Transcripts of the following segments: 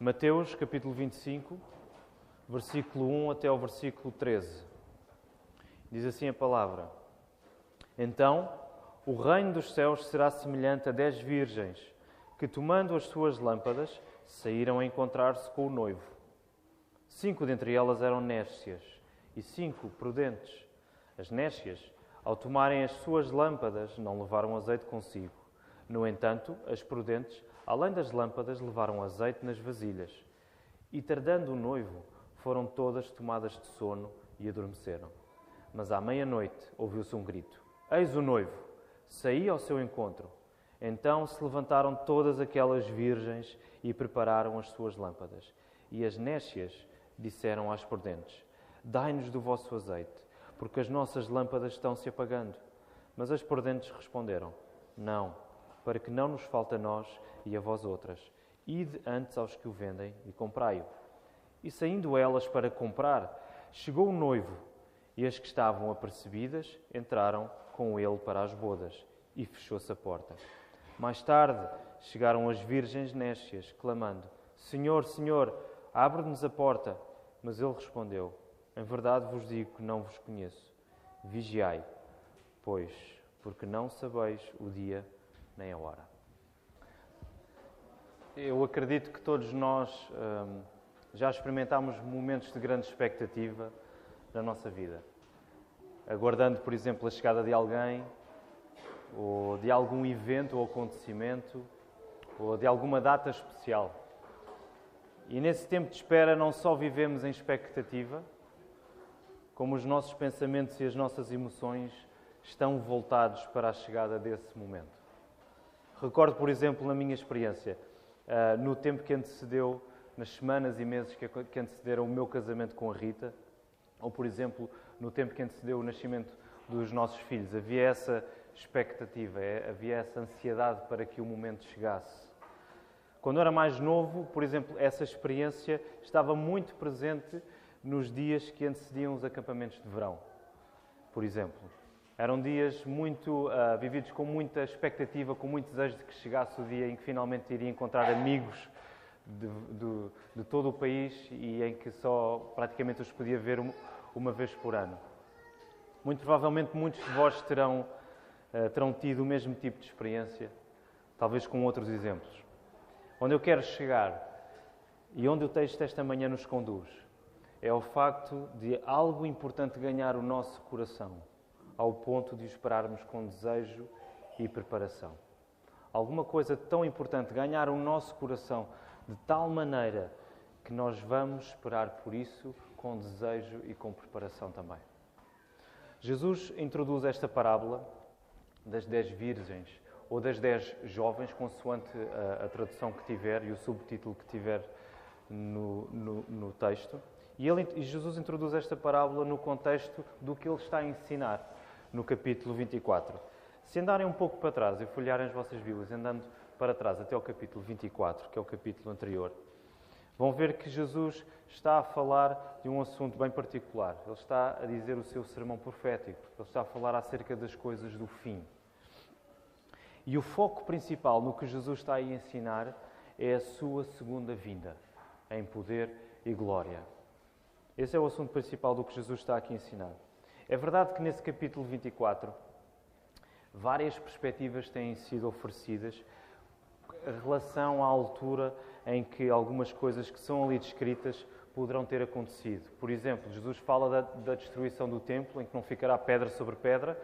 Mateus capítulo 25, versículo 1 até ao versículo 13. Diz assim a palavra: Então o reino dos céus será semelhante a dez virgens que, tomando as suas lâmpadas, saíram a encontrar-se com o noivo. Cinco dentre elas eram nécias e cinco prudentes. As nécias, ao tomarem as suas lâmpadas, não levaram azeite consigo. No entanto, as prudentes, além das lâmpadas, levaram azeite nas vasilhas. E tardando o noivo, foram todas tomadas de sono e adormeceram. Mas à meia-noite ouviu-se um grito: Eis o noivo! Saí ao seu encontro. Então se levantaram todas aquelas virgens e prepararam as suas lâmpadas. E as nécias disseram às prudentes: Dai-nos do vosso azeite, porque as nossas lâmpadas estão se apagando. Mas as prudentes responderam: Não, para que não nos falte a nós e a vós outras. Ide antes aos que o vendem e comprai-o. E saindo elas para comprar, chegou o noivo, e as que estavam apercebidas entraram com ele para as bodas, e fechou-se a porta. Mais tarde chegaram as virgens nécias, clamando: Senhor, Senhor, abre-nos a porta. Mas ele respondeu: Em verdade vos digo que não vos conheço. Vigiai, pois, porque não sabeis o dia nem a hora. Eu acredito que todos nós hum, já experimentámos momentos de grande expectativa na nossa vida. Aguardando, por exemplo, a chegada de alguém, ou de algum evento ou acontecimento, ou de alguma data especial. E nesse tempo de espera não só vivemos em expectativa, como os nossos pensamentos e as nossas emoções estão voltados para a chegada desse momento. Recordo, por exemplo, na minha experiência, uh, no tempo que antecedeu, nas semanas e meses que, que antecederam o meu casamento com a Rita, ou, por exemplo, no tempo que antecedeu o nascimento dos nossos filhos. Havia essa expectativa, é, havia essa ansiedade para que o momento chegasse. Quando eu era mais novo, por exemplo, essa experiência estava muito presente nos dias que antecediam os acampamentos de verão, por exemplo. Eram dias muito uh, vividos com muita expectativa, com muito desejo de que chegasse o dia em que finalmente iria encontrar amigos de, de, de todo o país e em que só praticamente os podia ver uma vez por ano. Muito provavelmente muitos de vós terão, uh, terão tido o mesmo tipo de experiência, talvez com outros exemplos. Onde eu quero chegar e onde o texto esta manhã nos conduz é o facto de algo importante ganhar o nosso coração ao ponto de esperarmos com desejo e preparação. Alguma coisa tão importante, ganhar o nosso coração de tal maneira que nós vamos esperar por isso com desejo e com preparação também. Jesus introduz esta parábola das dez virgens ou das dez jovens, consoante a, a tradução que tiver e o subtítulo que tiver no, no, no texto. E, ele, e Jesus introduz esta parábola no contexto do que ele está a ensinar no capítulo 24. Se andarem um pouco para trás e folharem as vossas Bíblias, andando para trás até ao capítulo 24, que é o capítulo anterior, vão ver que Jesus está a falar de um assunto bem particular. Ele está a dizer o seu sermão profético. Ele está a falar acerca das coisas do fim. E o foco principal no que Jesus está a ensinar é a sua segunda vinda, em poder e glória. Esse é o assunto principal do que Jesus está aqui a ensinar. É verdade que nesse capítulo 24 várias perspectivas têm sido oferecidas em relação à altura em que algumas coisas que são ali descritas poderão ter acontecido. Por exemplo, Jesus fala da, da, destruição do templo, em que não ficará pedra sobre pedra,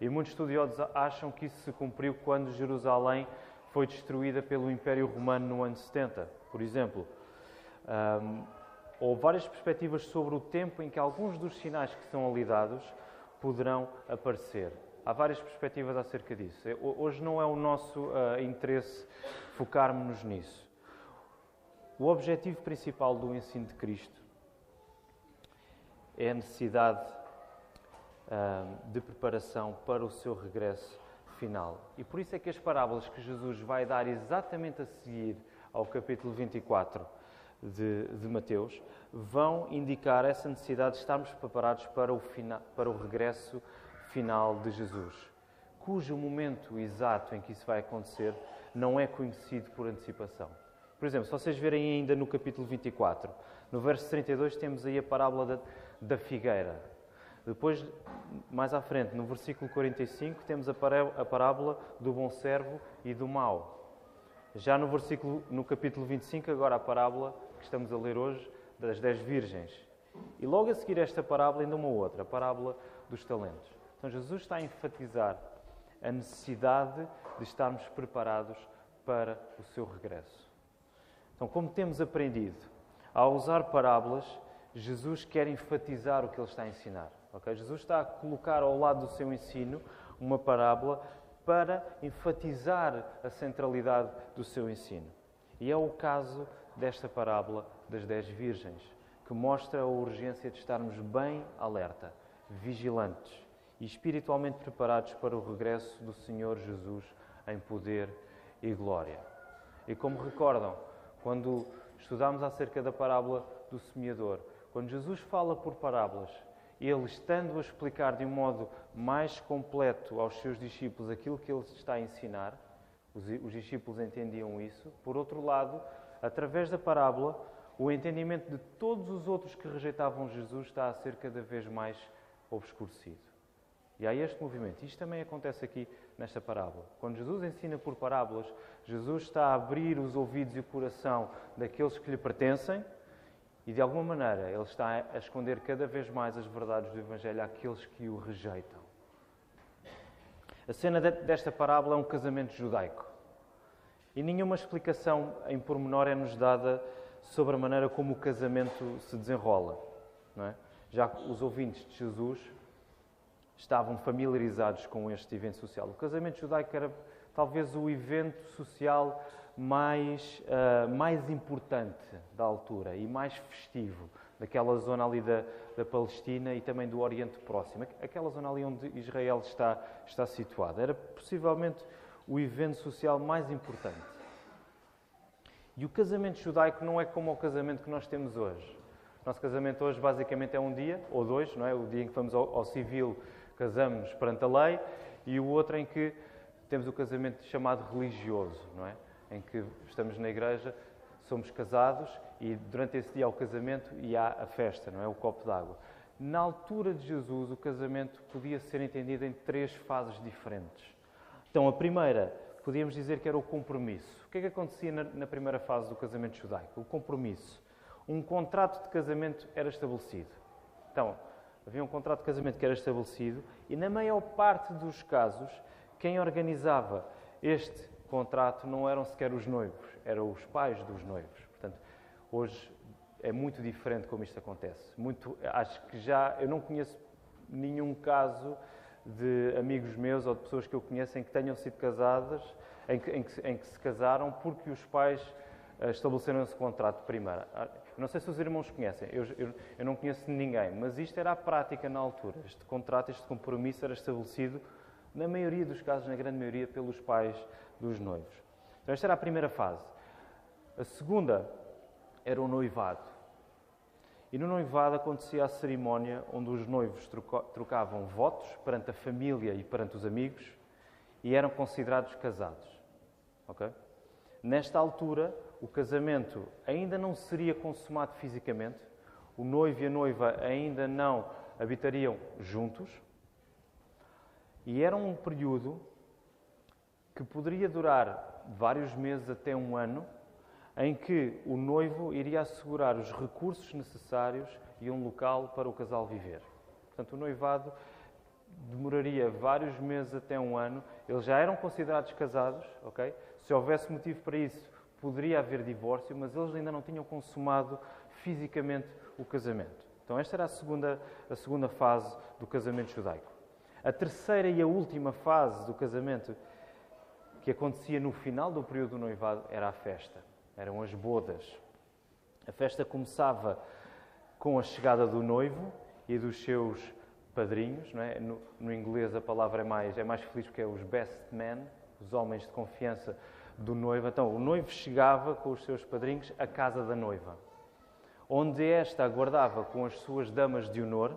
e muitos estudiosos acham que isso se cumpriu quando Jerusalém foi destruída pelo Império Romano no ano 70, por exemplo. Um, ou várias perspectivas sobre o tempo em que alguns dos sinais que são ali dados poderão aparecer. Há várias perspectivas acerca disso. É, hoje não é o nosso uh, interesse focarmos-nos nisso. O objetivo principal do ensino de Cristo é a necessidade uh, de preparação para o seu regresso final. E por isso é que as parábolas que Jesus vai dar exatamente a seguir ao capítulo 24 de, de Mateus vão indicar essa necessidade de estarmos preparados para o, fina, para o regresso final de Jesus, cujo momento exato em que isso vai acontecer não é conhecido por antecipação. Por exemplo, se vocês verem ainda no capítulo 24, no verso 32 temos aí a parábola da, da figueira. Depois, mais à frente, no versículo 45, temos a parábola do bom servo e do mau. Já no versículo, no capítulo 25, agora a parábola que estamos a ler hoje, das dez virgens. E logo a seguir esta parábola, ainda uma outra, a parábola dos talentos. Então Jesus está a enfatizar a necessidade de estarmos preparados para o seu regresso. Então, como temos aprendido, ao usar parábolas, Jesus quer enfatizar o que ele está a ensinar. Okay? Jesus está a colocar ao lado do seu ensino uma parábola para enfatizar a centralidade do seu ensino. E é o caso desta parábola das dez virgens, que mostra a urgência de estarmos bem alerta, vigilantes e espiritualmente preparados para o regresso do Senhor Jesus em poder e glória. E como recordam, quando estudámos acerca da parábola do semeador, quando Jesus fala por parábolas, ele estando a explicar de um modo mais completo aos seus discípulos aquilo que ele está a ensinar, os, os discípulos entendiam isso. Por outro lado, através da parábola, o entendimento de todos os outros que rejeitavam Jesus está a ser cada vez mais obscurecido. E há este movimento. Isto também acontece aqui nesta parábola. Quando Jesus ensina por parábolas, Jesus está a abrir os ouvidos e o coração daqueles que lhe pertencem e, de alguma maneira, ele está a esconder cada vez mais as verdades do Evangelho àqueles que o rejeitam. A cena desta parábola é um casamento judaico. E nenhuma explicação em pormenor é-nos dada sobre a maneira como o casamento se desenrola. É? Já que os ouvintes de Jesus estavam familiarizados com este evento social. O casamento judaico era talvez o evento social mais, uh, mais importante da altura e mais festivo daquela zona ali da, da, Palestina e também do Oriente Próximo, aquela zona ali onde Israel está, está situado. Era possivelmente o evento social mais importante. E o casamento judaico não é como o casamento que nós temos hoje. O nosso casamento hoje basicamente é um dia ou dois, não é? O dia em que vamos ao, ao civil, casamos perante a lei, e o outro em que temos o casamento chamado religioso, não é? Em que estamos na igreja, somos casados e durante esse dia há o casamento e há a festa, não é? O copo d'água. Na altura de Jesus, o casamento podia ser entendido em três fases diferentes. Então, a primeira, podíamos dizer que era o compromisso. O que é que acontecia na, na primeira fase do casamento judaico? O compromisso. Um contrato de casamento era estabelecido. Então, havia um contrato de casamento que era estabelecido e, na maior parte dos casos, quem organizava este contrato não eram sequer os noivos, eram os pais dos noivos. Portanto, hoje é muito diferente como isto acontece. Muito, acho que já eu não conheço nenhum caso de amigos meus ou de pessoas que eu conheço em que tenham sido casadas, em que, em que, em que se casaram porque os pais uh, estabeleceram esse contrato primeiro. Ah, não sei se os irmãos conhecem, eu, eu, eu, não conheço ninguém, mas isto era a prática na altura. Este contrato, este compromisso era estabelecido, na maioria dos casos, na grande maioria, pelos pais dos noivos. Então, esta era a primeira fase. A segunda era o noivado. E no noivado acontecia a cerimónia onde os noivos trocavam votos perante a família e perante os amigos e eram considerados casados. Okay? Nesta altura, o casamento ainda não seria consumado fisicamente, o noivo e a noiva ainda não habitariam juntos, e era um período que poderia durar vários meses até um ano em que o noivo iria assegurar os recursos necessários e um local para o casal viver. Portanto, o noivado demoraria vários meses até um ano. Eles já eram considerados casados, ok? Se houvesse motivo para isso, poderia haver divórcio, mas eles ainda não tinham consumado fisicamente o casamento. Então, esta era a segunda, a segunda fase do casamento judaico. A terceira e a última fase do casamento, que acontecia no final do período do noivado, era a festa eram as bodas. A festa começava com a chegada do noivo e dos seus padrinhos. É? No, no, inglês a palavra é mais, é mais feliz porque é os best men, os homens de confiança do noivo. Então, o noivo chegava com os seus padrinhos à casa da noiva, onde esta aguardava com as suas damas de honor,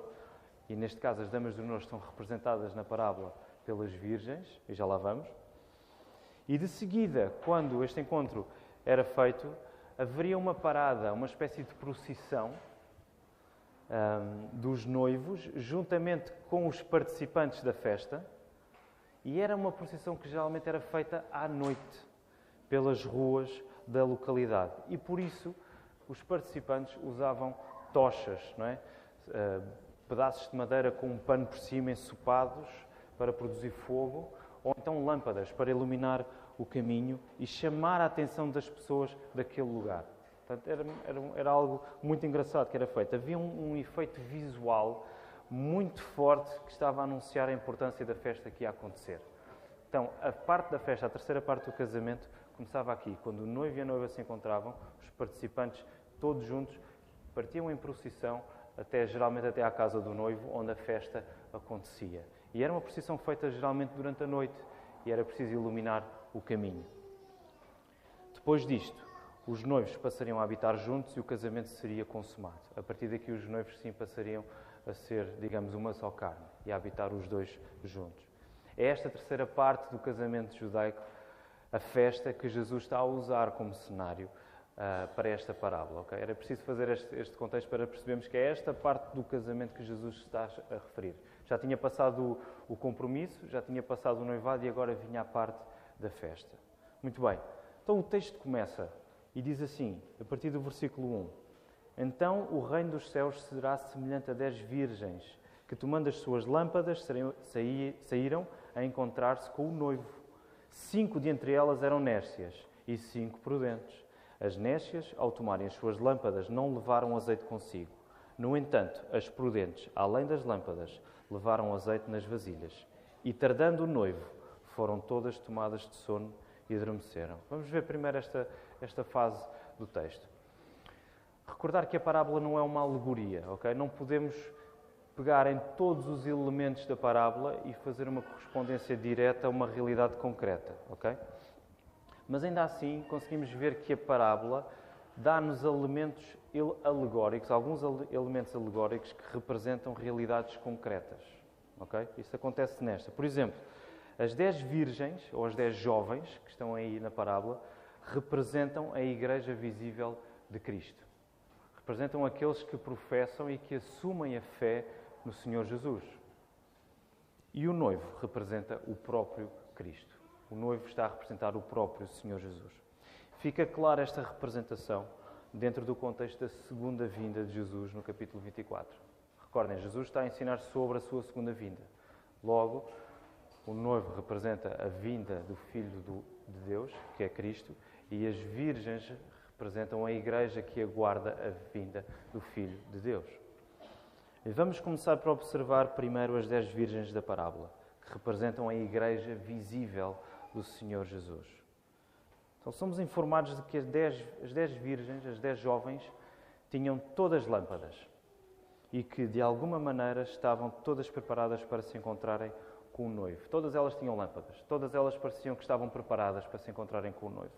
e neste caso as damas de honor estão representadas na parábola pelas virgens, e já lá vamos. E de seguida, quando este encontro era feito, haveria uma parada, uma espécie de procissão um, dos noivos, juntamente com os participantes da festa, e era uma procissão que geralmente era feita à noite, pelas ruas da localidade. E por isso os participantes usavam tochas, não é? Uh, pedaços de madeira com um pano por cima ensopados para produzir fogo, ou então lâmpadas para iluminar o caminho e chamar a atenção das pessoas daquele lugar. Portanto, era, era, era algo muito engraçado que era feito. Havia um, um, efeito visual muito forte que estava a anunciar a importância da festa que ia acontecer. Então, a parte da festa, a terceira parte do casamento, começava aqui, quando o noivo e a noiva se encontravam, os participantes, todos juntos, partiam em procissão até geralmente até à casa do noivo, onde a festa acontecia. E era uma procissão feita geralmente durante a noite e era preciso iluminar o caminho. Depois disto, os noivos passariam a habitar juntos e o casamento seria consumado. A partir daqui, os noivos sim passariam a ser, digamos, uma só carne e a habitar os dois juntos. É esta terceira parte do casamento judaico, a festa que Jesus está a usar como cenário uh, para esta parábola. Okay? Era preciso fazer este, este, contexto para percebermos que é esta parte do casamento que Jesus está a referir. Já tinha passado o, compromisso, já tinha passado o noivado e agora vinha a parte da festa. Muito bem. Então o texto começa e diz assim, a partir do versículo 1: Então o reino dos céus será semelhante a dez virgens que, tomando as suas lâmpadas, saíram a encontrar-se com o noivo. Cinco de entre elas eram nércias e cinco prudentes. As nécias, ao tomarem as suas lâmpadas, não levaram azeite consigo. No entanto, as prudentes, além das lâmpadas, levaram azeite nas vasilhas. E tardando o noivo, foram todas tomadas de sono e adormeceram. Vamos ver primeiro esta, esta fase do texto. Recordar que a parábola não é uma alegoria, ok? Não podemos pegar em todos os elementos da parábola e fazer uma correspondência direta a uma realidade concreta, ok? Mas ainda assim conseguimos ver que a parábola dá-nos elementos alegóricos, alguns elementos alegóricos que representam realidades concretas. Ok? Isso acontece nesta. Por exemplo, as dez virgens, ou as dez jovens que estão aí na parábola, representam a igreja visível de Cristo. Representam aqueles que professam e que assumem a fé no Senhor Jesus. E o noivo representa o próprio Cristo. O noivo está a representar o próprio Senhor Jesus. Fica clara esta representação dentro do contexto da segunda vinda de Jesus no capítulo 24. Recordem, Jesus está a ensinar sobre a sua segunda vinda. Logo, o noivo representa a vinda do Filho de Deus, que é Cristo, e as virgens representam a igreja que aguarda a vinda do Filho de Deus. E vamos começar por observar primeiro as dez virgens da parábola, que representam a igreja visível do Senhor Jesus. Então somos informados de que as dez, as dez virgens, as dez jovens, tinham todas lâmpadas e que de alguma maneira estavam todas preparadas para se encontrarem com o noivo. Todas elas tinham lâmpadas, todas elas pareciam que estavam preparadas para se encontrarem com o noivo.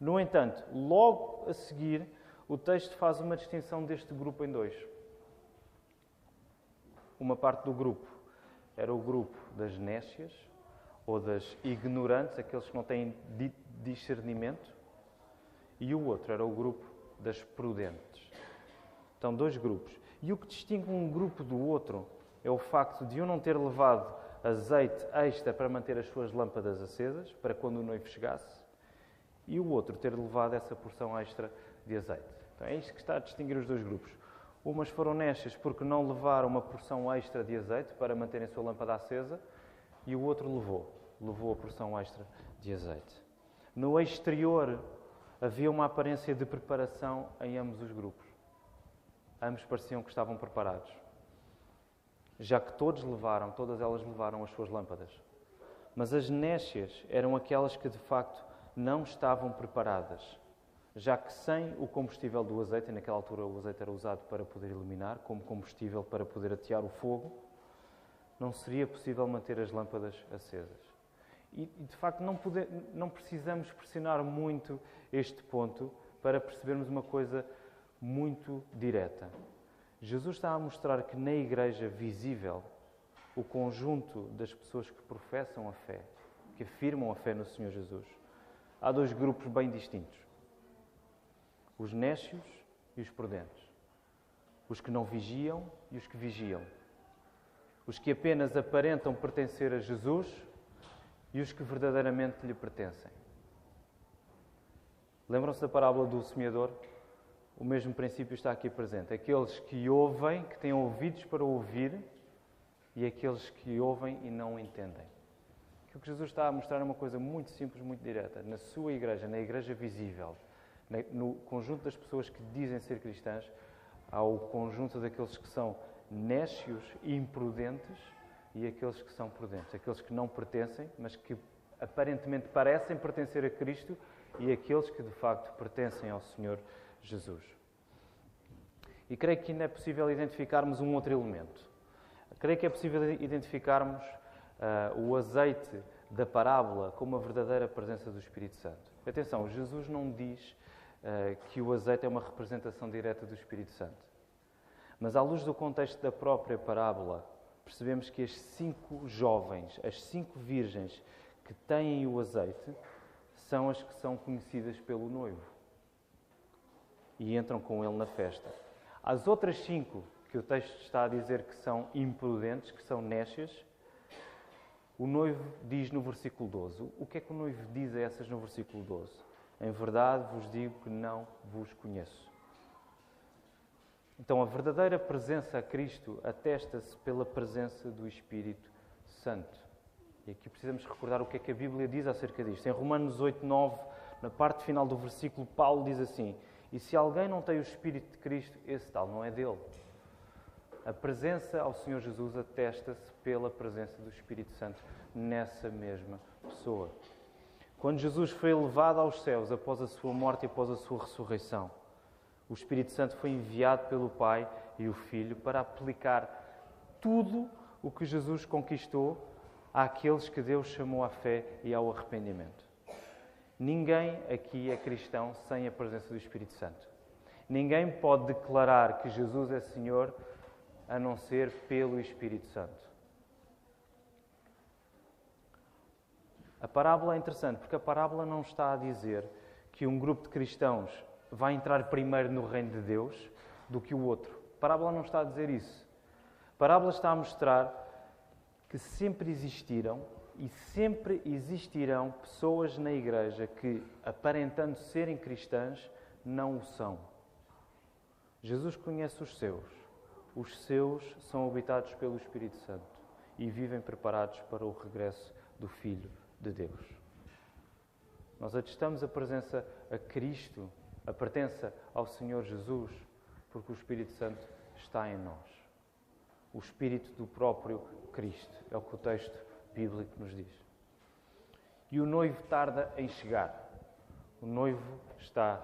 No entanto, logo a seguir, o texto faz uma distinção deste grupo em dois. Uma parte do grupo era o grupo das nécias, ou das ignorantes, aqueles que não têm discernimento, e o outro era o grupo das prudentes. Então, dois grupos. E o que distingue um grupo do outro é o facto de um não ter levado azeite extra para manter as suas lâmpadas acesas, para quando o noivo chegasse, e o outro ter levado essa porção extra de azeite. Então, é isto que está a distinguir os dois grupos. Umas foram nestas porque não levaram uma porção extra de azeite para manterem a sua lâmpada acesa, e o outro levou, levou a porção extra de azeite. No exterior havia uma aparência de preparação em ambos os grupos. Ambos pareciam que estavam preparados. Já que todos levaram, todas elas levaram as suas lâmpadas. Mas as nécias eram aquelas que de facto não estavam preparadas, já que sem o combustível do azeite, e naquela altura o azeite era usado para poder iluminar, como combustível para poder atear o fogo, não seria possível manter as lâmpadas acesas. E, de facto, não, poder, não precisamos pressionar muito este ponto para percebermos uma coisa muito direta. Jesus está a mostrar que na igreja visível, o conjunto das pessoas que professam a fé, que afirmam a fé no Senhor Jesus, há dois grupos bem distintos. os nécios e os prudentes, os que não vigiam e os que vigiam, os que apenas aparentam pertencer a Jesus e os que verdadeiramente lhe pertencem. Lembram-se da parábola do semeador? O mesmo princípio está aqui presente. Aqueles que ouvem, que têm ouvidos para ouvir, e aqueles que ouvem e não entendem. O que Jesus está a mostrar é uma coisa muito simples, muito direta. Na sua igreja, na igreja visível, no conjunto das pessoas que dizem ser cristãs, há o conjunto daqueles que são nécios e imprudentes e aqueles que são prudentes, aqueles que não pertencem, mas que aparentemente parecem pertencer a Cristo e aqueles que de facto pertencem ao Senhor Jesus. E creio que ainda é possível identificarmos um outro elemento. Creio que é possível identificarmos uh, o azeite da parábola como a verdadeira presença do Espírito Santo. Atenção, Jesus não diz uh, que o azeite é uma representação direta do Espírito Santo. Mas, à luz do contexto da própria parábola, percebemos que as cinco jovens, as cinco virgens que têm o azeite, são as que são conhecidas pelo noivo e entram com ele na festa. As outras cinco, que o texto está a dizer que são imprudentes, que são nécias, o noivo diz no versículo 12. O que é que o noivo diz a essas no versículo 12? Em verdade vos digo que não vos conheço. Então, a verdadeira presença a Cristo atesta-se pela presença do Espírito Santo. E aqui precisamos recordar o que é que a Bíblia diz acerca disto. Em Romanos 8, 9, na parte final do versículo, Paulo diz assim: E se alguém não tem o Espírito de Cristo, esse tal não é dele. A presença ao Senhor Jesus atesta-se pela presença do Espírito Santo nessa mesma pessoa. Quando Jesus foi levado aos céus após a sua morte e após a sua ressurreição, o Espírito Santo foi enviado pelo Pai e o Filho para aplicar tudo o que Jesus conquistou àqueles que Deus chamou à fé e ao arrependimento. Ninguém aqui é cristão sem a presença do Espírito Santo. Ninguém pode declarar que Jesus é Senhor a não ser pelo Espírito Santo. A parábola é interessante porque a parábola não está a dizer que um grupo de cristãos vai entrar primeiro no reino de Deus do que o outro. A parábola não está a dizer isso. A parábola está a mostrar que sempre existiram e sempre existirão pessoas na igreja que, aparentando serem cristãs, não o são. Jesus conhece os seus. Os seus são habitados pelo Espírito Santo e vivem preparados para o regresso do Filho de Deus. Nós atestamos a presença a Cristo a pertença ao Senhor Jesus, porque o Espírito Santo está em nós. O Espírito do próprio Cristo, é o que o texto bíblico nos diz. E o noivo tarda em chegar. O noivo está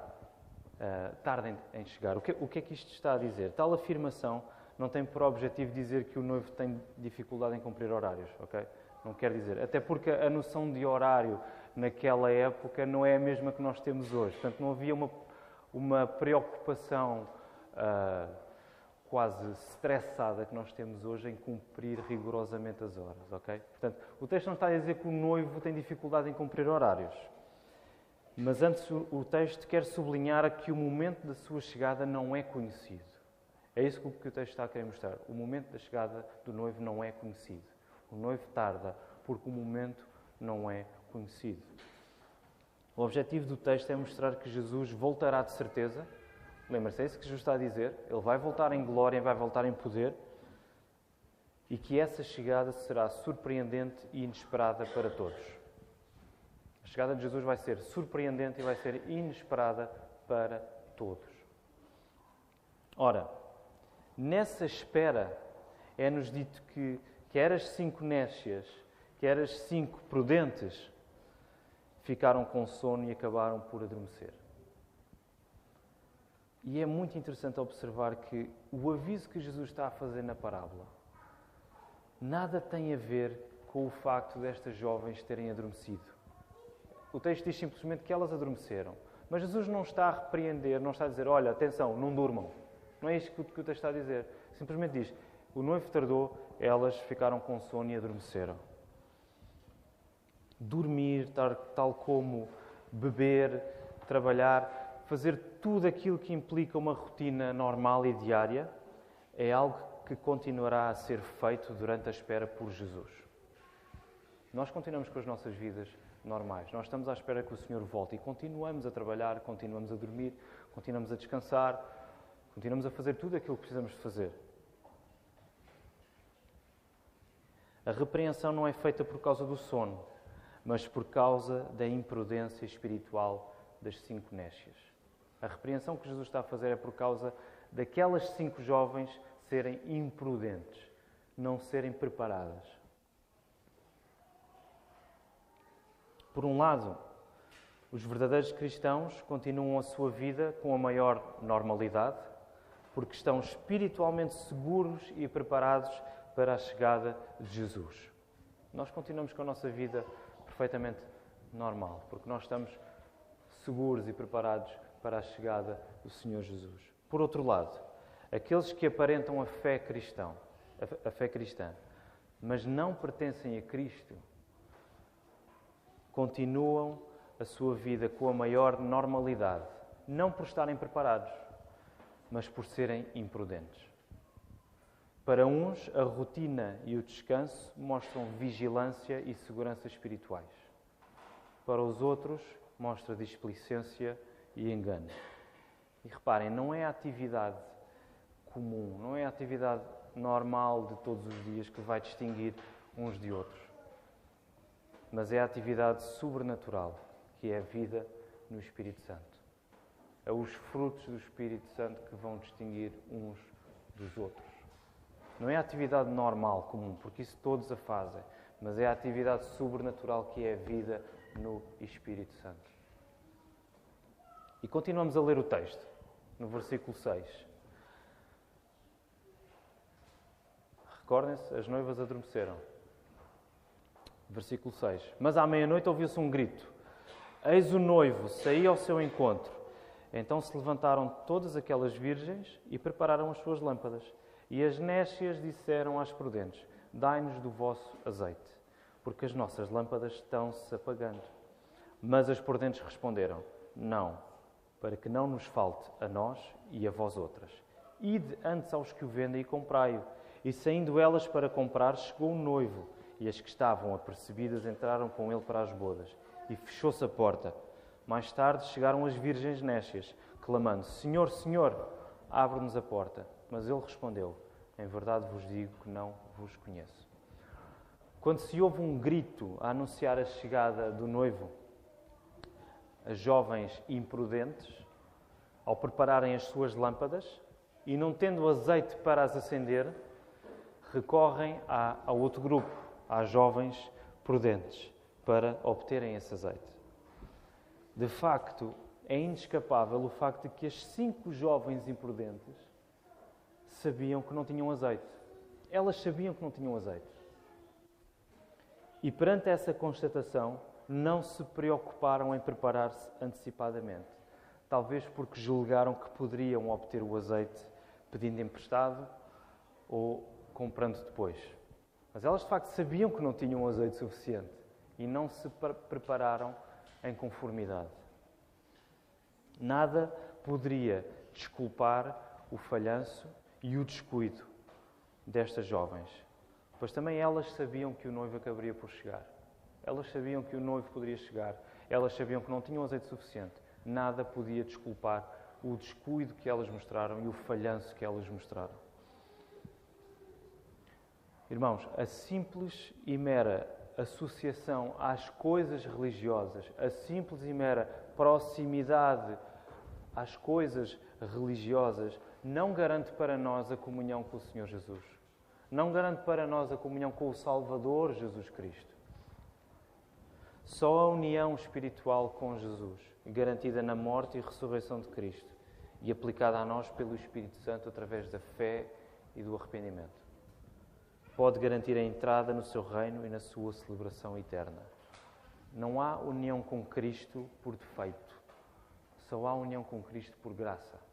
uh, tarda em, chegar. O que, o que é que isto está a dizer? Tal afirmação não tem por objetivo dizer que o noivo tem dificuldade em cumprir horários, ok? Não quer dizer. Até porque a noção de horário naquela época não é a mesma que nós temos hoje. Portanto, não havia uma uma preocupação uh, quase estressada que nós temos hoje em cumprir rigorosamente as horas, ok? Portanto, o texto não está a dizer que o noivo tem dificuldade em cumprir horários, mas antes o texto quer sublinhar que o momento da sua chegada não é conhecido. É isso que o texto está a querer mostrar. O momento da chegada do noivo não é conhecido. O noivo tarda porque o momento não é conhecido. O objetivo do texto é mostrar que Jesus voltará de certeza. Lembra-se, é isso que Jesus está a dizer. Ele vai voltar em glória, vai voltar em poder. E que essa chegada será surpreendente e inesperada para todos. A chegada de Jesus vai ser surpreendente e vai ser inesperada para todos. Ora, nessa espera é-nos dito que quer as cinco nécias, quer as cinco prudentes, ficaram com sono e acabaram por adormecer. E é muito interessante observar que o aviso que Jesus está a fazer na parábola nada tem a ver com o facto destas jovens terem adormecido. O texto diz simplesmente que elas adormeceram. Mas Jesus não está a repreender, não está a dizer, olha, atenção, não durmam. Não é isto que o texto está a dizer. Simplesmente diz, o noivo tardou, elas ficaram com sono e adormeceram dormir, tal como beber, trabalhar, fazer tudo aquilo que implica uma rotina normal e diária é algo que continuará a ser feito durante a espera por Jesus. Nós continuamos com as nossas vidas normais. Nós estamos à espera que o Senhor volte e continuamos a trabalhar, continuamos a dormir, continuamos a descansar, continuamos a fazer tudo aquilo que precisamos de fazer. A repreensão não é feita por causa do sono, mas por causa da imprudência espiritual das cinco nécias. A repreensão que Jesus está a fazer é por causa daquelas cinco jovens serem imprudentes, não serem preparadas. Por um lado, os verdadeiros cristãos continuam a sua vida com a maior normalidade, porque estão espiritualmente seguros e preparados para a chegada de Jesus. Nós continuamos com a nossa vida perfeitamente normal, porque nós estamos seguros e preparados para a chegada do Senhor Jesus. Por outro lado, aqueles que aparentam a fé cristã, a fé cristã, mas não pertencem a Cristo, continuam a sua vida com a maior normalidade, não por estarem preparados, mas por serem imprudentes. Para uns, a rotina e o descanso mostram vigilância e segurança espirituais. Para os outros, mostra displicência e engano. E reparem, não é a atividade comum, não é a atividade normal de todos os dias que vai distinguir uns de outros, mas é a atividade sobrenatural, que é a vida no Espírito Santo. É os frutos do Espírito Santo que vão distinguir uns dos outros. Não é a atividade normal, comum, porque isso todos a fazem, mas é a atividade sobrenatural que é a vida no Espírito Santo. E continuamos a ler o texto, no versículo 6. Recordem-se, as noivas adormeceram. Versículo 6. Mas à meia-noite ouviu-se um grito: Eis o noivo, saí ao seu encontro. Então se levantaram todas aquelas virgens e prepararam as suas lâmpadas. E as nécias disseram às prudentes: Dai-nos do vosso azeite, porque as nossas lâmpadas estão-se apagando. Mas as prudentes responderam: Não, para que não nos falte a nós e a vós outras. Ide antes aos que o vendem e comprai-o. E saindo elas para comprar, chegou o noivo, e as que estavam apercebidas entraram com ele para as bodas. E fechou-se a porta. Mais tarde chegaram as virgens nécias, clamando: Senhor, Senhor, abre-nos a porta. Mas ele respondeu: Em verdade vos digo que não vos conheço. Quando se ouve um grito a anunciar a chegada do noivo, as jovens imprudentes, ao prepararem as suas lâmpadas e não tendo azeite para as acender, recorrem a, a outro grupo, às jovens prudentes, para obterem esse azeite. De facto, é inescapável o facto de que as cinco jovens imprudentes sabiam que não tinham azeite. Elas sabiam que não tinham azeite. E perante essa constatação, não se preocuparam em preparar-se antecipadamente. Talvez porque julgaram que poderiam obter o azeite pedindo emprestado ou comprando depois. Mas elas de facto sabiam que não tinham azeite suficiente e não se prepararam em conformidade. Nada poderia desculpar o falhanço e o descuido destas jovens, pois também elas sabiam que o noivo acabaria por chegar. Elas sabiam que o noivo poderia chegar. Elas sabiam que não tinham azeite suficiente. Nada podia desculpar o descuido que elas mostraram e o falhanço que elas mostraram. Irmãos, a simples e mera associação às coisas religiosas, a simples e mera proximidade às coisas religiosas, não garante para nós a comunhão com o Senhor Jesus. Não garante para nós a comunhão com o Salvador Jesus Cristo. Só a união espiritual com Jesus, garantida na morte e ressurreição de Cristo e aplicada a nós pelo Espírito Santo através da fé e do arrependimento, pode garantir a entrada no seu reino e na sua celebração eterna. Não há união com Cristo por defeito, só há união com Cristo por graça.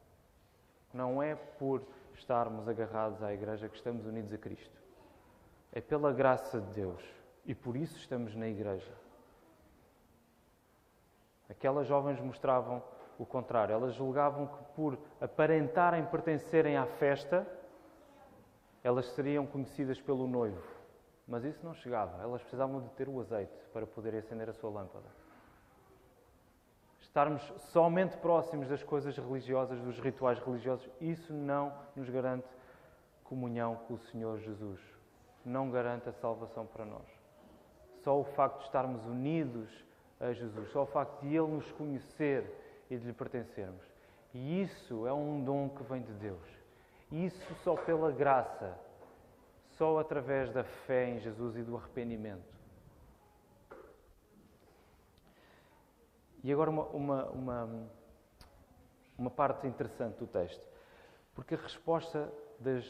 Não é por estarmos agarrados à Igreja que estamos unidos a Cristo. É pela graça de Deus e por isso estamos na Igreja. Aquelas jovens mostravam o contrário. Elas julgavam que, por aparentarem pertencerem à festa, elas seriam conhecidas pelo noivo. Mas isso não chegava. Elas precisavam de ter o azeite para poderem acender a sua lâmpada. Estarmos somente próximos das coisas religiosas, dos rituais religiosos, isso não nos garante comunhão com o Senhor Jesus. Não garante a salvação para nós. Só o facto de estarmos unidos a Jesus, só o facto de Ele nos conhecer e de lhe pertencermos. E isso é um dom que vem de Deus. Isso só pela graça, só através da fé em Jesus e do arrependimento. E agora uma, uma, uma, uma parte interessante do texto. Porque a resposta das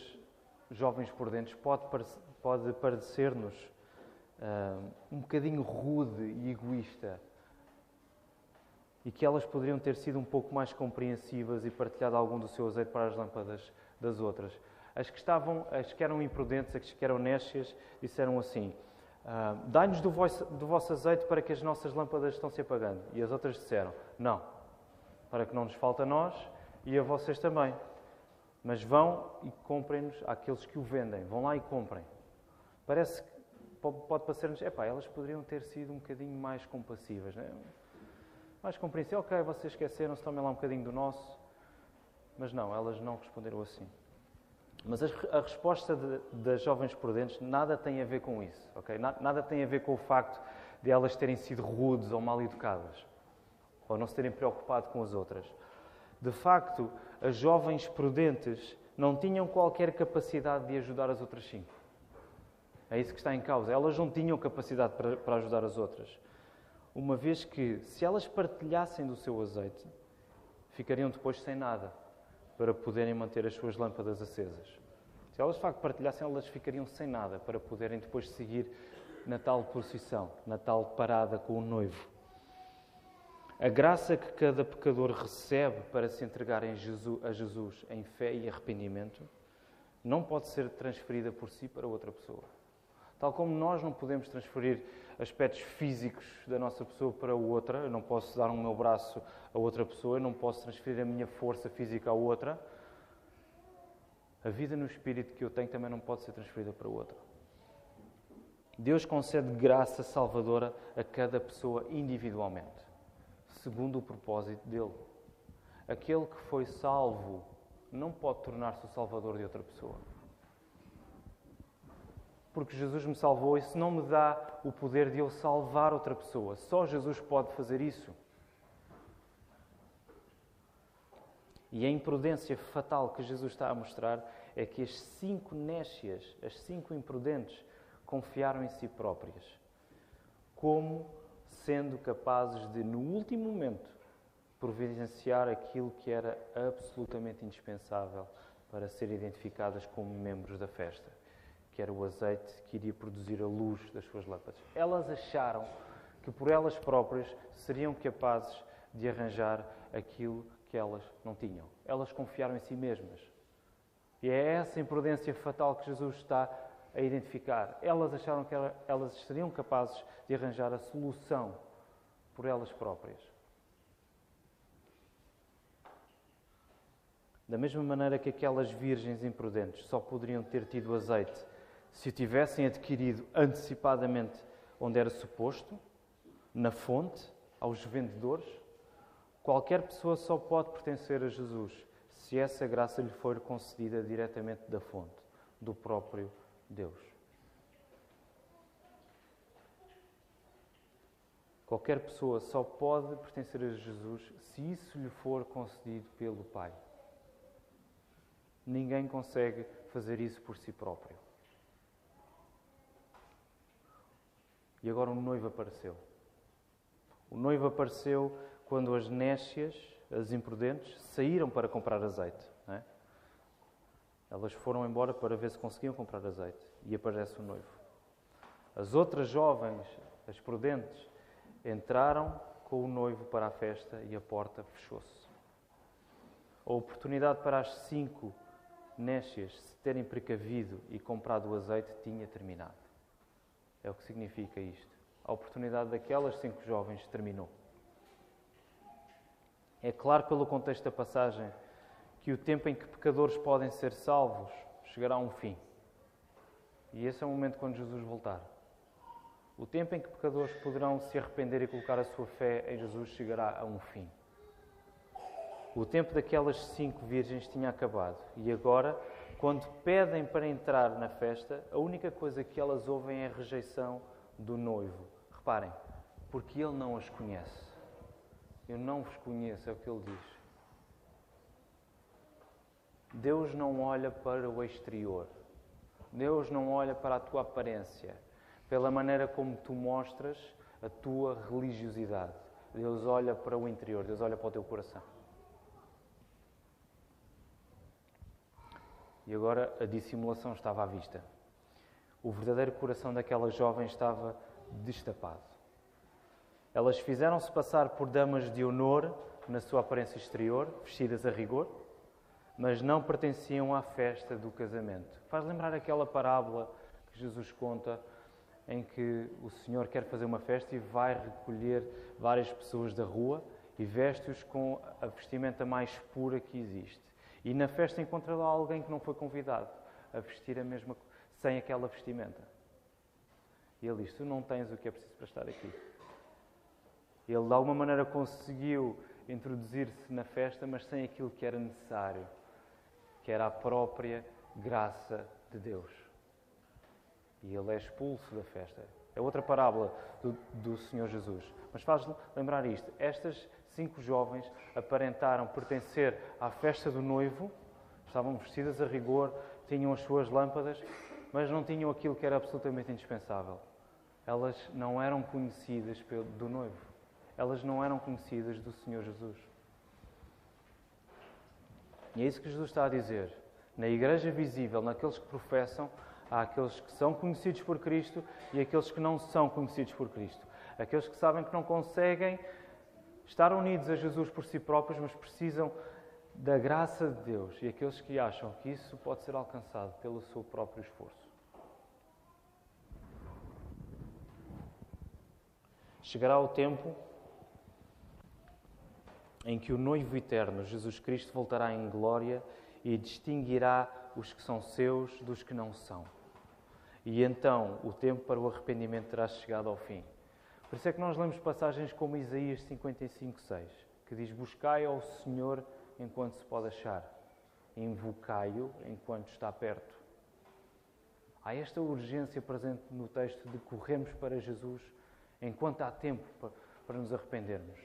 jovens prudentes pode, pode parecer-nos uh, um bocadinho rude e egoísta e que elas poderiam ter sido um pouco mais compreensivas e partilhado algum do seu azeite para as lâmpadas das outras. As que estavam, as que eram imprudentes, as que eram nécias, disseram assim: ah, Dai-nos do, do vosso azeite para que as nossas lâmpadas estão se apagando. E as outras disseram: Não, para que não nos falte a nós e a vocês também. Mas vão e comprem-nos àqueles que o vendem. Vão lá e comprem. Parece que pode parecer-nos, epá, elas poderiam ter sido um bocadinho mais compassivas. Não é? mais compreensível, ok, vocês esqueceram-se, tomem lá um bocadinho do nosso. Mas não, elas não responderam assim. Mas a, resposta das jovens prudentes nada tem a ver com isso, ok? Nada, tem a ver com o facto de elas terem sido rudes ou mal educadas, ou não se terem preocupado com as outras. De facto, as jovens prudentes não tinham qualquer capacidade de ajudar as outras cinco. É isso que está em causa. Elas não tinham capacidade para ajudar as outras uma vez que, se elas partilhassem do seu azeite, ficariam depois sem nada para poderem manter as suas lâmpadas acesas. Se elas de facto partilhassem, elas ficariam sem nada para poderem depois seguir na tal procissão, na tal parada com o noivo. A graça que cada pecador recebe para se entregar a Jesus em fé e arrependimento não pode ser transferida por si para outra pessoa. Tal como nós não podemos transferir aspectos físicos da nossa pessoa para outra, eu não posso dar o meu braço a outra pessoa, eu não posso transferir a minha força física a outra. A vida no espírito que eu tenho também não pode ser transferida para outra. Deus concede graça salvadora a cada pessoa individualmente, segundo o propósito dele. Aquele que foi salvo não pode tornar-se o salvador de outra pessoa porque Jesus me salvou, isso não me dá o poder de eu salvar outra pessoa. Só Jesus pode fazer isso. E a imprudência fatal que Jesus está a mostrar é que as cinco nécias, as cinco imprudentes, confiaram em si próprias, como sendo capazes de, no último momento, providenciar aquilo que era absolutamente indispensável para ser identificadas como membros da festa que era o azeite que iria produzir a luz das suas lâmpadas. Elas acharam que por elas próprias seriam capazes de arranjar aquilo que elas não tinham. Elas confiaram em si mesmas. E é essa imprudência fatal que Jesus está a identificar. Elas acharam que elas seriam capazes de arranjar a solução por elas próprias. Da mesma maneira que aquelas virgens imprudentes só poderiam ter tido azeite se tivessem adquirido antecipadamente onde era suposto, na fonte, aos vendedores, qualquer pessoa só pode pertencer a Jesus se essa graça lhe for concedida diretamente da fonte, do próprio Deus. Qualquer pessoa só pode pertencer a Jesus se isso lhe for concedido pelo Pai. Ninguém consegue fazer isso por si próprio. E agora o noivo apareceu. O noivo apareceu quando as nécias, as imprudentes, saíram para comprar azeite. É? Elas foram embora para ver se conseguiam comprar azeite. E aparece o noivo. As outras jovens, as prudentes, entraram com o noivo para a festa e a porta fechou-se. A oportunidade para as cinco nécias se terem precavido e comprado o azeite tinha terminado. É o que significa isto. A oportunidade daquelas cinco jovens terminou. É claro pelo contexto da passagem que o tempo em que pecadores podem ser salvos chegará a um fim. E esse é o momento quando Jesus voltar. O tempo em que pecadores poderão se arrepender e colocar a sua fé em Jesus chegará a um fim. O tempo daquelas cinco virgens tinha acabado e agora, quando pedem para entrar na festa, a única coisa que elas ouvem é a rejeição do noivo. Reparem, porque ele não as conhece. Eu não vos conheço, é o que ele diz. Deus não olha para o exterior. Deus não olha para a tua aparência, pela maneira como tu mostras a tua religiosidade. Deus olha para o interior, Deus olha para o teu coração. E agora a dissimulação estava à vista. O verdadeiro coração daquela jovem estava destapado. Elas fizeram-se passar por damas de honor na sua aparência exterior, vestidas a rigor, mas não pertenciam à festa do casamento. Faz lembrar aquela parábola que Jesus conta em que o Senhor quer fazer uma festa e vai recolher várias pessoas da rua e veste-os com a vestimenta mais pura que existe. E na festa encontra lá alguém que não foi convidado a vestir a mesma sem aquela vestimenta. E ele diz: Tu não tens o que é preciso para estar aqui. Ele de alguma maneira conseguiu introduzir-se na festa, mas sem aquilo que era necessário, que era a própria graça de Deus. E ele é expulso da festa. É outra parábola do, do Senhor Jesus. Mas faz lembrar isto: estas cinco jovens aparentaram pertencer à festa do noivo, estavam vestidas a rigor, tinham as suas lâmpadas, mas não tinham aquilo que era absolutamente indispensável. Elas não eram conhecidas do noivo. Elas não eram conhecidas do Senhor Jesus. E é isso que Jesus está a dizer. Na igreja visível, naqueles que professam, há aqueles que são conhecidos por Cristo e aqueles que não são conhecidos por Cristo. Aqueles que sabem que não conseguem estar unidos a Jesus por si próprios, mas precisam da graça de Deus. E aqueles que acham que isso pode ser alcançado pelo seu próprio esforço. Chegará o tempo em que o noivo eterno, Jesus Cristo, voltará em glória e distinguirá os que são seus dos que não são. E então o tempo para o arrependimento terá chegado ao fim. Por isso é que nós lemos passagens como Isaías 55, 6, que diz: Buscai ao Senhor enquanto se pode achar, invocai-o enquanto está perto. Há esta urgência presente no texto de corrermos para Jesus enquanto há tempo para nos arrependermos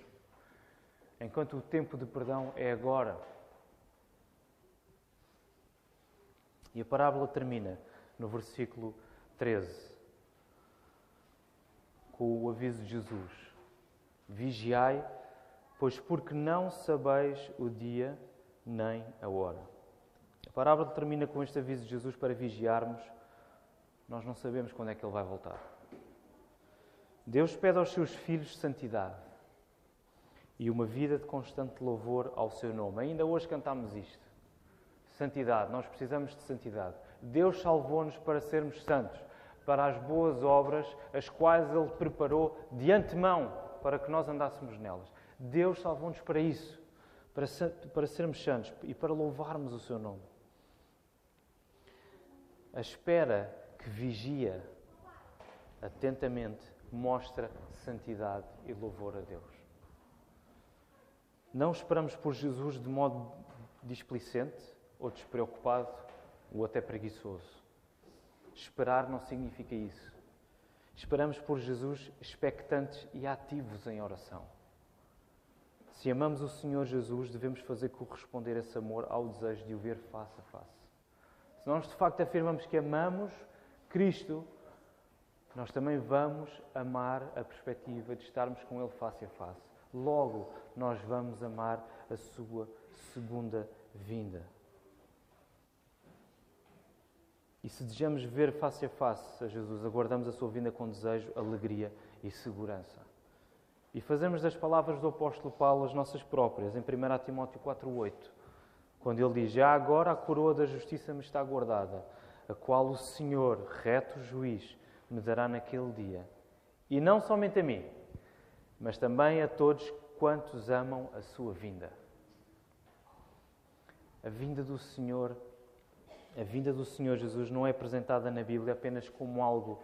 enquanto o tempo de perdão é agora. E a parábola termina no versículo 13, com o aviso de Jesus: Vigiai, pois porque não sabeis o dia nem a hora. A parábola termina com este aviso de Jesus para vigiarmos. Nós não sabemos quando é que ele vai voltar. Deus pede aos seus filhos santidade e uma vida de constante louvor ao seu nome. Ainda hoje cantamos isto. Santidade, nós precisamos de santidade. Deus salvou-nos para sermos santos, para as boas obras, as quais Ele preparou de antemão para que nós andássemos nelas. Deus salvou-nos para isso, para, para sermos santos e para louvarmos o seu nome. A espera que vigia atentamente mostra santidade e louvor a Deus. Não esperamos por Jesus de modo displicente ou despreocupado ou até preguiçoso. Esperar não significa isso. Esperamos por Jesus expectantes e ativos em oração. Se amamos o Senhor Jesus, devemos fazer corresponder esse amor ao desejo de o ver face a face. Se nós de facto afirmamos que amamos Cristo, nós também vamos amar a perspectiva de estarmos com Ele face a face logo nós vamos amar a sua segunda vinda. E se desejamos ver face a face a Jesus, aguardamos a sua vinda com desejo, alegria e segurança. E fazemos das palavras do apóstolo Paulo as nossas próprias, em 1 Timóteo 4,8, quando ele diz: Já agora a coroa da justiça me está guardada, a qual o Senhor, reto juiz, me dará naquele dia. E não somente a mim, mas também a todos quantos amam a sua vinda. A vinda do Senhor, a vinda do Senhor Jesus não é apresentada na Bíblia apenas como algo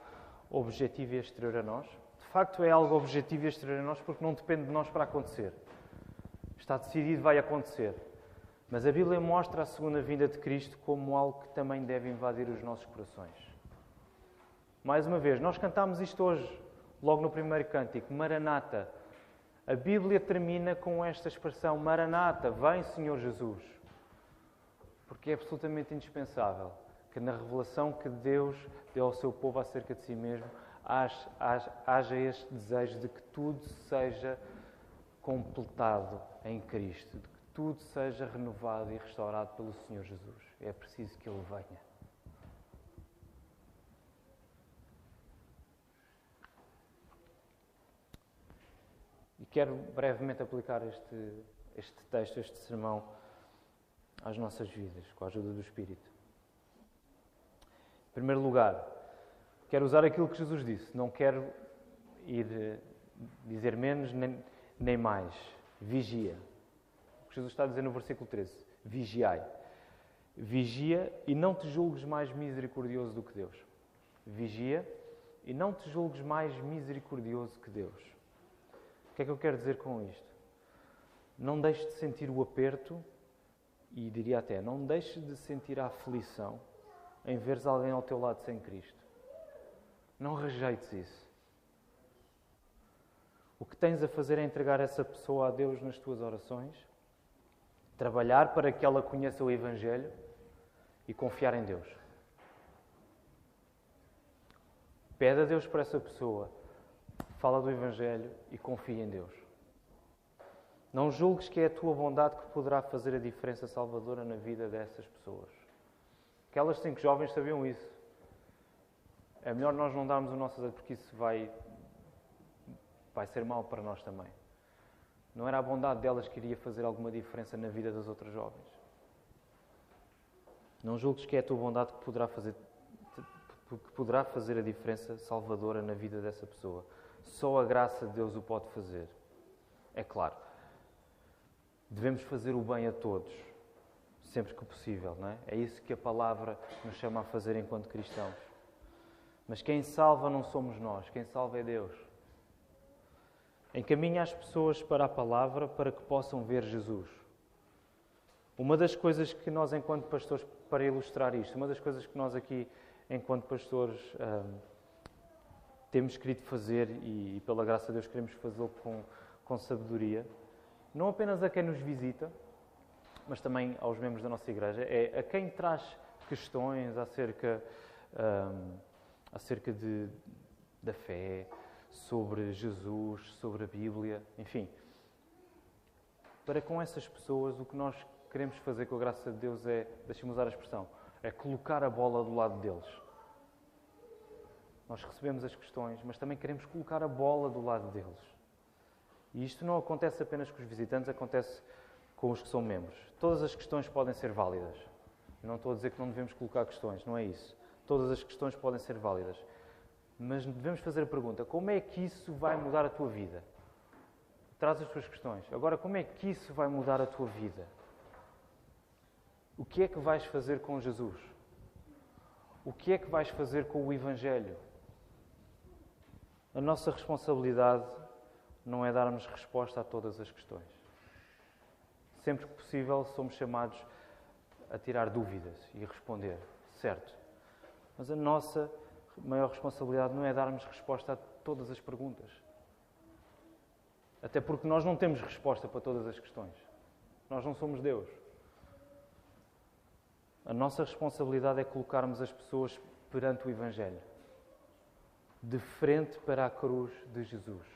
objetivo e exterior a nós. De facto, é algo objetivo e exterior a nós porque não depende de nós para acontecer. Está decidido, vai acontecer. Mas a Bíblia mostra a segunda vinda de Cristo como algo que também deve invadir os nossos corações. Mais uma vez, nós cantamos isto hoje, logo no primeiro cântico, Maranata. A Bíblia termina com esta expressão: Maranata, vem Senhor Jesus. Porque é absolutamente indispensável que na revelação que Deus deu ao seu povo acerca de si mesmo, haja este desejo de que tudo seja completado em Cristo, de que tudo seja renovado e restaurado pelo Senhor Jesus. É preciso que Ele venha. E quero brevemente aplicar este, este texto, este sermão, às nossas vidas, com a ajuda do Espírito. Em primeiro lugar, quero usar aquilo que Jesus disse. Não quero ir eh, dizer menos nem, nem mais. Vigia. Jesus está a dizer no versículo 13: Vigiai. Vigia e não te julgues mais misericordioso do que Deus. Vigia e não te julgues mais misericordioso que Deus. O que é que eu quero dizer com isto? Não deixes de sentir o aperto e diria até, não deixes de sentir a aflição em veres alguém ao teu lado sem Cristo. Não rejeites isso. O que tens a fazer é entregar essa pessoa a Deus nas tuas orações Trabalhar para que ela conheça o Evangelho e confiar em Deus. Pede a Deus para essa pessoa, fala do Evangelho e confia em Deus. Não julgues que é a tua bondade que poderá fazer a diferença salvadora na vida dessas pessoas. Aquelas cinco jovens sabiam isso. É melhor nós não darmos o nosso porque isso vai, vai ser mal para nós também. Não era a bondade delas que iria fazer alguma diferença na vida das outras jovens. Não julgues que é a tua bondade que poderá fazer, que poderá fazer a diferença salvadora na vida dessa pessoa. Só a graça de Deus o pode fazer. É claro. Devemos fazer o bem a todos, sempre que possível, não é? É isso que a palavra nos chama a fazer enquanto cristãos. Mas quem salva não somos nós, quem salva é Deus. Encaminha as pessoas para a palavra para que possam ver Jesus. Uma das coisas que nós, enquanto pastores, para ilustrar isto, uma das coisas que nós aqui, enquanto pastores, um, temos querido fazer e, e, pela graça de Deus, queremos fazê-lo com, com sabedoria, não apenas a quem nos visita, mas também aos membros da nossa igreja, é a quem traz questões acerca, um, acerca de, da fé, sobre Jesus, sobre a Bíblia, enfim. Para com essas pessoas, o que nós queremos fazer com a graça de Deus é, deixe-me usar a expressão, é colocar a bola do lado deles. Nós recebemos as questões, mas também queremos colocar a bola do lado deles. E isto não acontece apenas com os visitantes, acontece com os que são membros. Todas as questões podem ser válidas. Eu não estou a dizer que não devemos colocar questões, não é isso. Todas as questões podem ser válidas. Mas devemos fazer a pergunta: como é que isso vai mudar a tua vida? Traz as tuas questões. Agora, como é que isso vai mudar a tua vida? O que é que vais fazer com Jesus? O que é que vais fazer com o Evangelho? A nossa responsabilidade não é darmos resposta a todas as questões. Sempre que possível, somos chamados a tirar dúvidas e responder, certo? Mas a nossa maior responsabilidade não é darmos resposta a todas as perguntas. Até porque nós não temos resposta para todas as questões. Nós não somos Deus. A nossa responsabilidade é colocarmos as pessoas perante o Evangelho, de frente para a cruz de Jesus.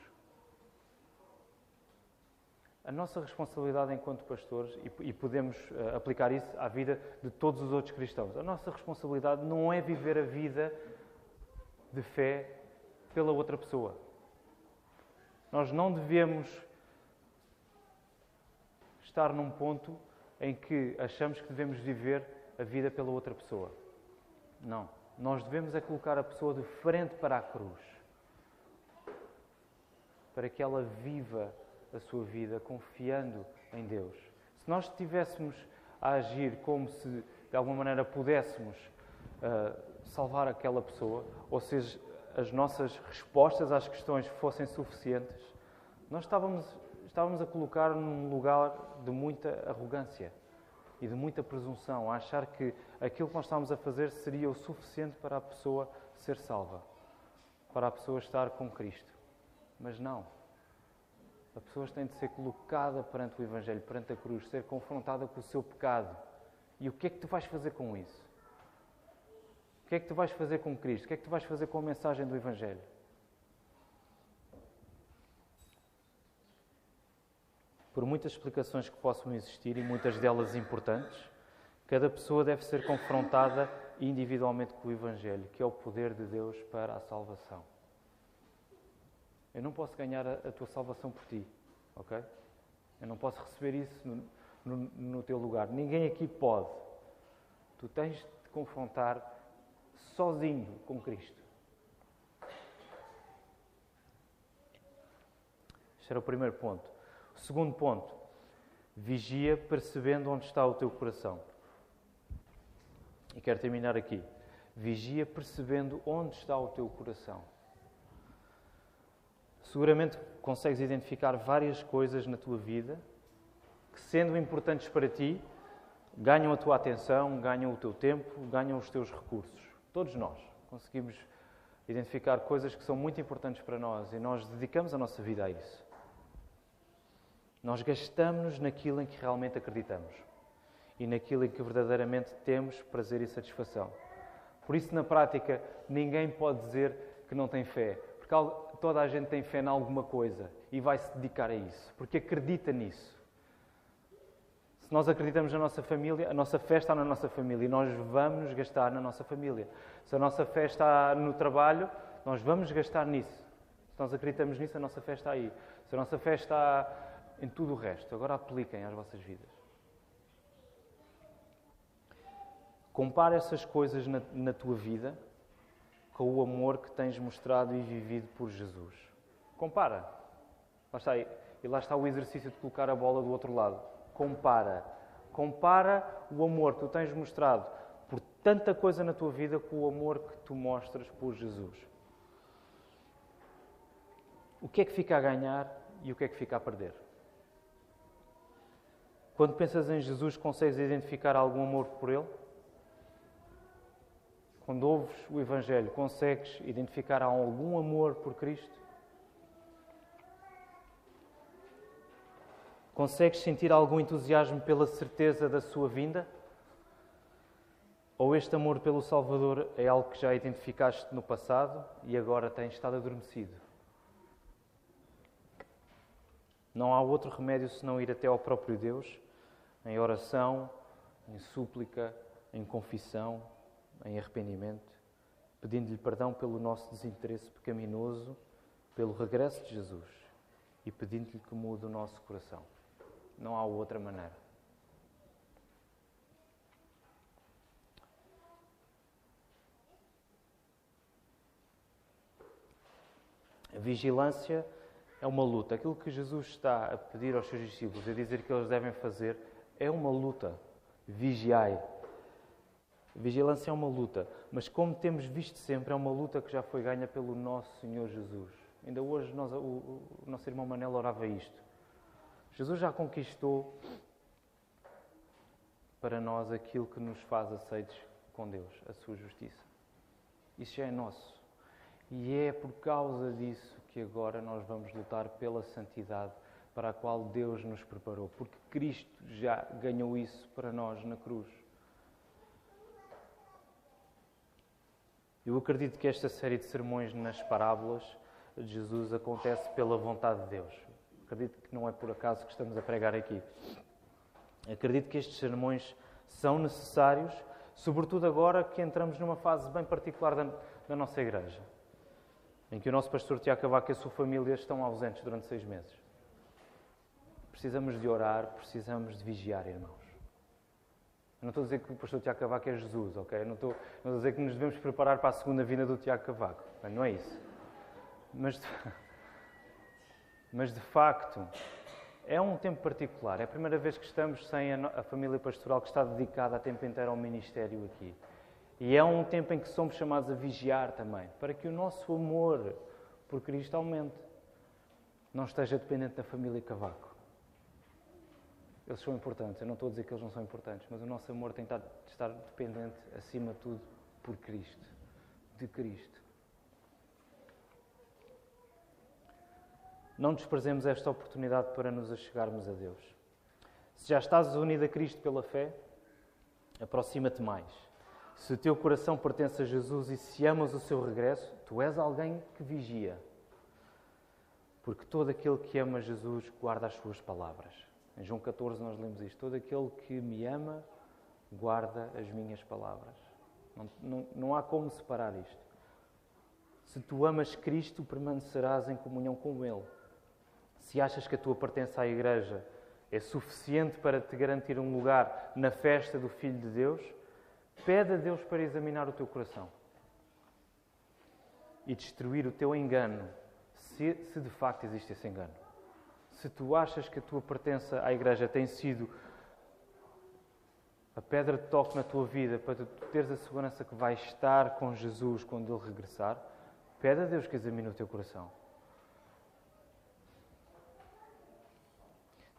A nossa responsabilidade enquanto pastores, e podemos eh, aplicar isso à vida de todos os outros cristãos, a nossa responsabilidade não é viver a vida de fé pela outra pessoa. Nós não devemos estar num ponto em que achamos que devemos viver a vida pela outra pessoa. Não. Nós devemos é colocar a pessoa de frente para a cruz. Para que ela viva a sua vida confiando em Deus. Se nós estivéssemos a agir como se de alguma maneira pudéssemos uh, salvar aquela pessoa, ou seja, as nossas respostas às questões fossem suficientes, nós estávamos, estávamos a colocar num lugar de muita arrogância e de muita presunção, a achar que aquilo que nós estávamos a fazer seria o suficiente para a pessoa ser salva, para a pessoa estar com Cristo. Mas não. A pessoa tem de ser colocada perante o Evangelho, perante a cruz, ser confrontada com o seu pecado. E o que é que tu vais fazer com isso? O que é que tu vais fazer com Cristo? O que é que tu vais fazer com a mensagem do Evangelho? Por muitas explicações que possam existir e muitas delas importantes, cada pessoa deve ser confrontada individualmente com o Evangelho, que é o poder de Deus para a salvação. Eu não posso ganhar a, a tua salvação por ti, ok? Eu não posso receber isso no, no, no teu lugar. Ninguém aqui pode. Tu tens de te confrontar sozinho com Cristo. Este era o primeiro ponto. O segundo ponto, vigia percebendo onde está o teu coração. E quero terminar aqui. Vigia percebendo onde está o teu coração. Seguramente consegues identificar várias coisas na tua vida que, sendo importantes para ti, ganham a tua atenção, ganham o teu tempo, ganham os teus recursos. Todos nós conseguimos identificar coisas que são muito importantes para nós e nós dedicamos a nossa vida a isso. Nós gastamos naquilo em que realmente acreditamos e naquilo em que verdadeiramente temos prazer e satisfação. Por isso, na prática, ninguém pode dizer que não tem fé, porque toda a gente tem fé em alguma coisa e vai se dedicar a isso, porque acredita nisso. Se nós acreditamos na nossa família, a nossa fé está na nossa família e nós vamos gastar na nossa família. Se a nossa fé está no trabalho, nós vamos gastar nisso. Se nós acreditamos nisso, a nossa fé está aí. Se a nossa fé está em tudo o resto, agora apliquem às vossas vidas. Compara essas coisas na, na tua vida com o amor que tens mostrado e vivido por Jesus. Compara. Lá está, e lá está o exercício de colocar a bola do outro lado. Compara. Compara o amor que tu tens mostrado por tanta coisa na tua vida com o amor que tu mostras por Jesus. O que é que fica a ganhar e o que é que fica a perder? Quando pensas em Jesus, consegues identificar algum amor por Ele? Quando ouves o Evangelho, consegues identificar algum amor por Cristo? Consegues sentir algum entusiasmo pela certeza da sua vinda? Ou este amor pelo Salvador é algo que já identificaste no passado e agora tem estado adormecido? Não há outro remédio senão ir até ao próprio Deus, em oração, em súplica, em confissão, em arrependimento, pedindo-lhe perdão pelo nosso desinteresse pecaminoso, pelo regresso de Jesus e pedindo-lhe que mude o nosso coração. Não há outra maneira. A vigilância é uma luta. Aquilo que Jesus está a pedir aos seus discípulos, a dizer que eles devem fazer, é uma luta. Vigiai. Vigilância é uma luta, mas como temos visto sempre, é uma luta que já foi ganha pelo nosso Senhor Jesus. Ainda hoje nós, o, o, nosso irmão Manel orava isto. Jesus já conquistou para nós aquilo que nos faz aceitos com Deus, a sua justiça. Isso já é nosso. E é por causa disso que agora nós vamos lutar pela santidade para a qual Deus nos preparou, porque Cristo já ganhou isso para nós na cruz. Eu acredito que esta série de sermões nas parábolas de Jesus acontece pela vontade de Deus. Acredito que não é por acaso que estamos a pregar aqui. Acredito que estes sermões são necessários, sobretudo agora que entramos numa fase bem particular da, da nossa igreja, em que o nosso pastor Tiago Cavaco e a sua família estão ausentes durante seis meses. Precisamos de orar, precisamos de vigiar, irmãos. Eu não estou a dizer que o pastor Tiago Cavaco é Jesus, ok? Não estou, não estou a dizer que nos devemos preparar para a segunda vinda do Tiago Cavaco. Não é isso. Mas de, mas de facto, É um tempo particular. É a primeira vez que estamos sem a, a família pastoral que está dedicada a tempo inteiro ao ministério aqui. E é um tempo em que somos chamados a vigiar também, para que o nosso amor por Cristo aumente. Não esteja dependente da família Cavaco. Eles são importantes, eu não estou a dizer que eles não são importantes, mas o nosso amor tem de estar dependente, acima de tudo, por Cristo, de Cristo. Não desprezemos esta oportunidade para nos achegarmos a Deus. Se já estás unido a Cristo pela fé, aproxima-te mais. Se o teu coração pertence a Jesus e se amas o seu regresso, tu és alguém que vigia. Porque todo aquele que ama Jesus guarda as suas palavras. Em João 14 nós lemos isto: Todo aquele que me ama guarda as minhas palavras. Não, não, não há como separar isto. Se tu amas Cristo, permanecerás em comunhão com Ele. Se achas que a tua pertença à Igreja é suficiente para te garantir um lugar na festa do Filho de Deus, pede a Deus para examinar o teu coração e destruir o teu engano, se, se de facto existe esse engano. Se tu achas que a tua pertença à Igreja tem sido a pedra de toque na tua vida para tu teres a segurança que vais estar com Jesus quando Ele regressar, pede a Deus que examine o teu coração.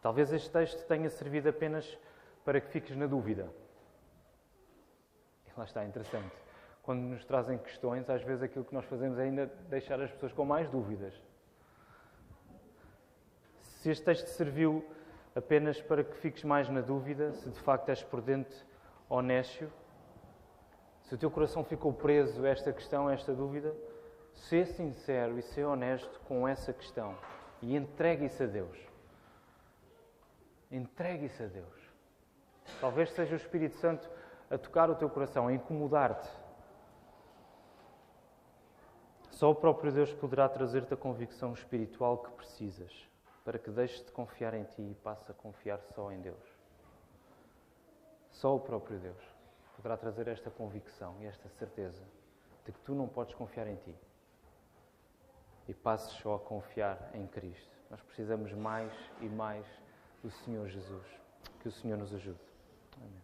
Talvez este texto tenha servido apenas para que fiques na dúvida. E lá está, interessante. Quando nos trazem questões, às vezes aquilo que nós fazemos é ainda deixar as pessoas com mais dúvidas. Se este texto serviu apenas para que fiques mais na dúvida, se de facto és prudente ou nécio, se o teu coração ficou preso a esta questão, a esta dúvida, ser sincero e ser honesto com essa questão e entregue isso a Deus. Entregue isso a Deus. Talvez seja o Espírito Santo a tocar o teu coração, a incomodar-te. Só o próprio Deus poderá trazer-te a convicção espiritual que precisas para que deixes de confiar em ti e passes a confiar só em Deus. Só o próprio Deus poderá trazer esta convicção e esta certeza de que tu não podes confiar em ti e passes só a confiar em Cristo. Nós precisamos mais e mais do Senhor Jesus. Que o Senhor nos ajude. Amém.